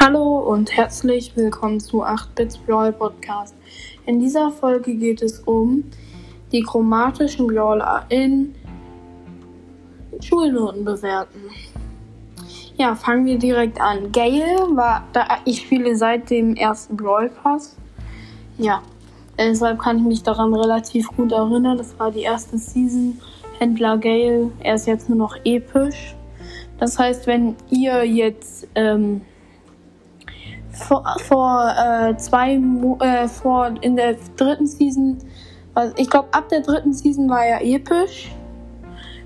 Hallo und herzlich willkommen zu 8-Bits Brawl Podcast. In dieser Folge geht es um die chromatischen Brawler in Schulnoten bewerten. Ja, fangen wir direkt an. Gale war da, ich spiele seit dem ersten Brawl Pass. Ja, deshalb kann ich mich daran relativ gut erinnern. Das war die erste Season. Händler Gale, er ist jetzt nur noch episch. Das heißt, wenn ihr jetzt ähm, vor, vor äh, zwei äh, vor in der dritten Season, also ich glaube ab der dritten Season war er episch.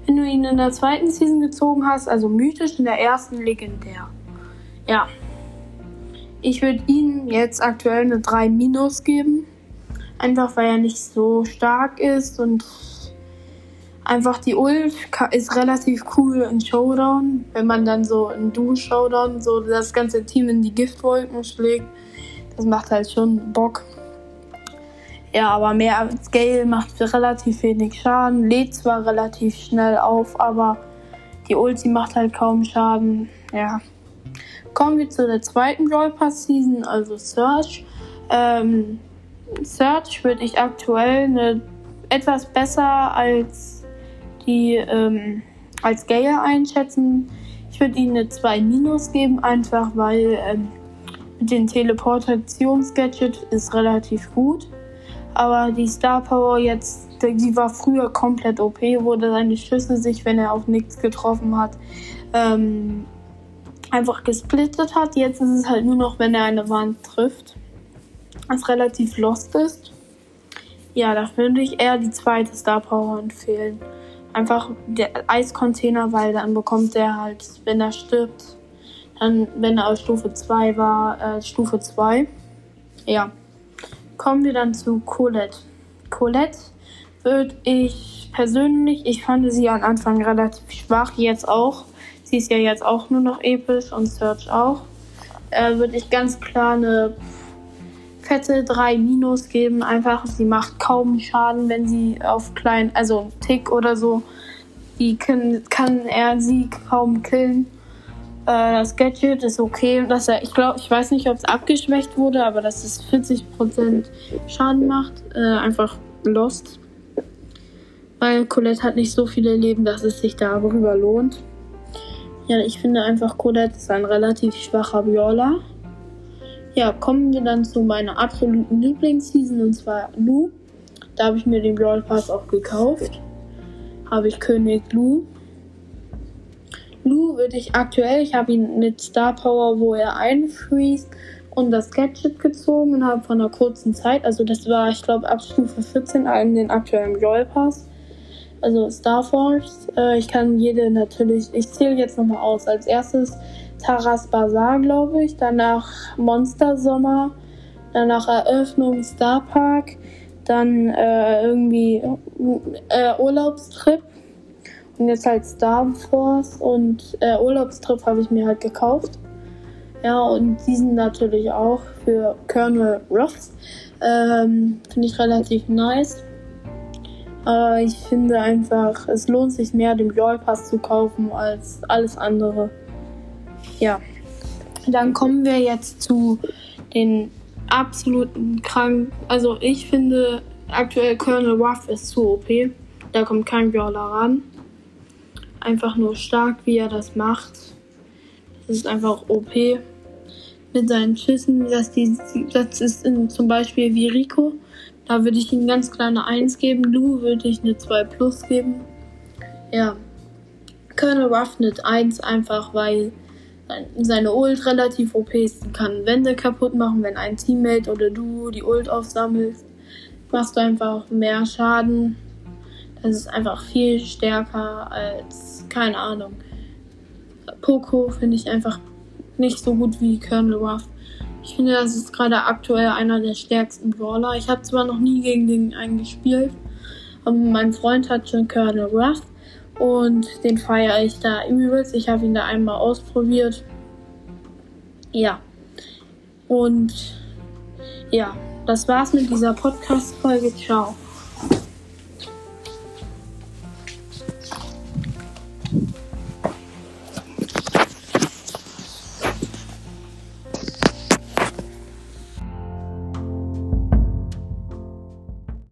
Wenn du ihn in der zweiten Season gezogen hast, also mythisch, in der ersten legendär. Ja. Ich würde ihm jetzt aktuell eine 3 Minus geben. Einfach weil er nicht so stark ist und einfach die Ult ist relativ cool in Showdown, wenn man dann so in Duo-Showdown so das ganze Team in die Giftwolken schlägt. Das macht halt schon Bock. Ja, aber mehr als Gale macht relativ wenig Schaden, lädt zwar relativ schnell auf, aber die Ulti macht halt kaum Schaden. Ja. Kommen wir zu der zweiten Brawl Pass Season, also Search. Ähm, Search würde ich aktuell eine, etwas besser als die ähm, als Gale einschätzen. Ich würde ihnen eine 2 Minus geben, einfach weil ähm, mit dem Teleportationsgadget ist relativ gut. Aber die Star Power jetzt, die war früher komplett OP, wurde seine Schüsse sich, wenn er auf nichts getroffen hat, ähm, einfach gesplittet hat. Jetzt ist es halt nur noch, wenn er eine Wand trifft, was relativ lost ist. Ja, da würde ich eher die zweite Star Power empfehlen einfach der Eiscontainer, weil dann bekommt er halt, wenn er stirbt, dann, wenn er auf Stufe 2 war, äh, Stufe 2. Ja. Kommen wir dann zu Colette. Colette würde ich persönlich, ich fand sie am Anfang relativ schwach, jetzt auch. Sie ist ja jetzt auch nur noch episch und Search auch. Äh, würde ich ganz klar eine fette 3 Minus geben. Einfach, sie macht kaum Schaden, wenn sie auf klein, also Tick oder so, die kann, kann er sie kaum killen. Äh, das Gadget ist okay, dass er, ich glaube, ich weiß nicht, ob es abgeschwächt wurde, aber dass es 40% Schaden macht. Äh, einfach lost. Weil Colette hat nicht so viele Leben, dass es sich darüber lohnt. Ja, ich finde einfach, Colette ist ein relativ schwacher Brawler. Ja, kommen wir dann zu meiner absoluten Lieblingsseason und zwar Lu. Da habe ich mir den Brawl Pass auch gekauft. Habe ich König Lu. Lu würde ich aktuell, ich habe ihn mit Star Power, wo er einfriest und das Gadget gezogen innerhalb von einer kurzen Zeit. Also das war, ich glaube, ab Stufe 14 in den aktuellen Brawl Pass. Also Star Force. Äh, ich kann jede natürlich, ich zähle jetzt nochmal aus. Als erstes Taras Bazaar, glaube ich. Danach Monster Sommer. Danach Eröffnung Star Park. Dann äh, irgendwie äh, Urlaubstrip. Und jetzt halt Star Force und äh, Urlaubstrip habe ich mir halt gekauft. Ja, und diesen natürlich auch für Colonel Ruffs. Ähm, Finde ich relativ nice. Äh, ich finde einfach, es lohnt sich mehr, den Brawl Pass zu kaufen als alles andere. Ja. Dann kommen wir jetzt zu den absoluten krank. Also ich finde aktuell Colonel Ruff ist zu OP. Da kommt kein Brawler ran. Einfach nur stark, wie er das macht. Das ist einfach OP. Mit seinen Schüssen, dass die, das ist in, zum Beispiel wie Rico. Da würde ich ihm ganz kleine 1 geben. Lu würde ich eine 2 plus geben. Ja. Colonel Ruff eine 1 einfach, weil seine Ult relativ OP ist. Sie kann Wände kaputt machen, wenn ein Teammate oder du die Ult aufsammelst. Machst du einfach mehr Schaden. Das ist einfach viel stärker als, keine Ahnung. Poco finde ich einfach nicht so gut wie Colonel Ruff. Ich finde, das ist gerade aktuell einer der stärksten Brawler. Ich habe zwar noch nie gegen den einen gespielt, aber mein Freund hat schon Colonel Ruff und den feiere ich da übelst. Ich habe ihn da einmal ausprobiert. Ja. Und ja, das war's mit dieser Podcast-Folge. Ciao.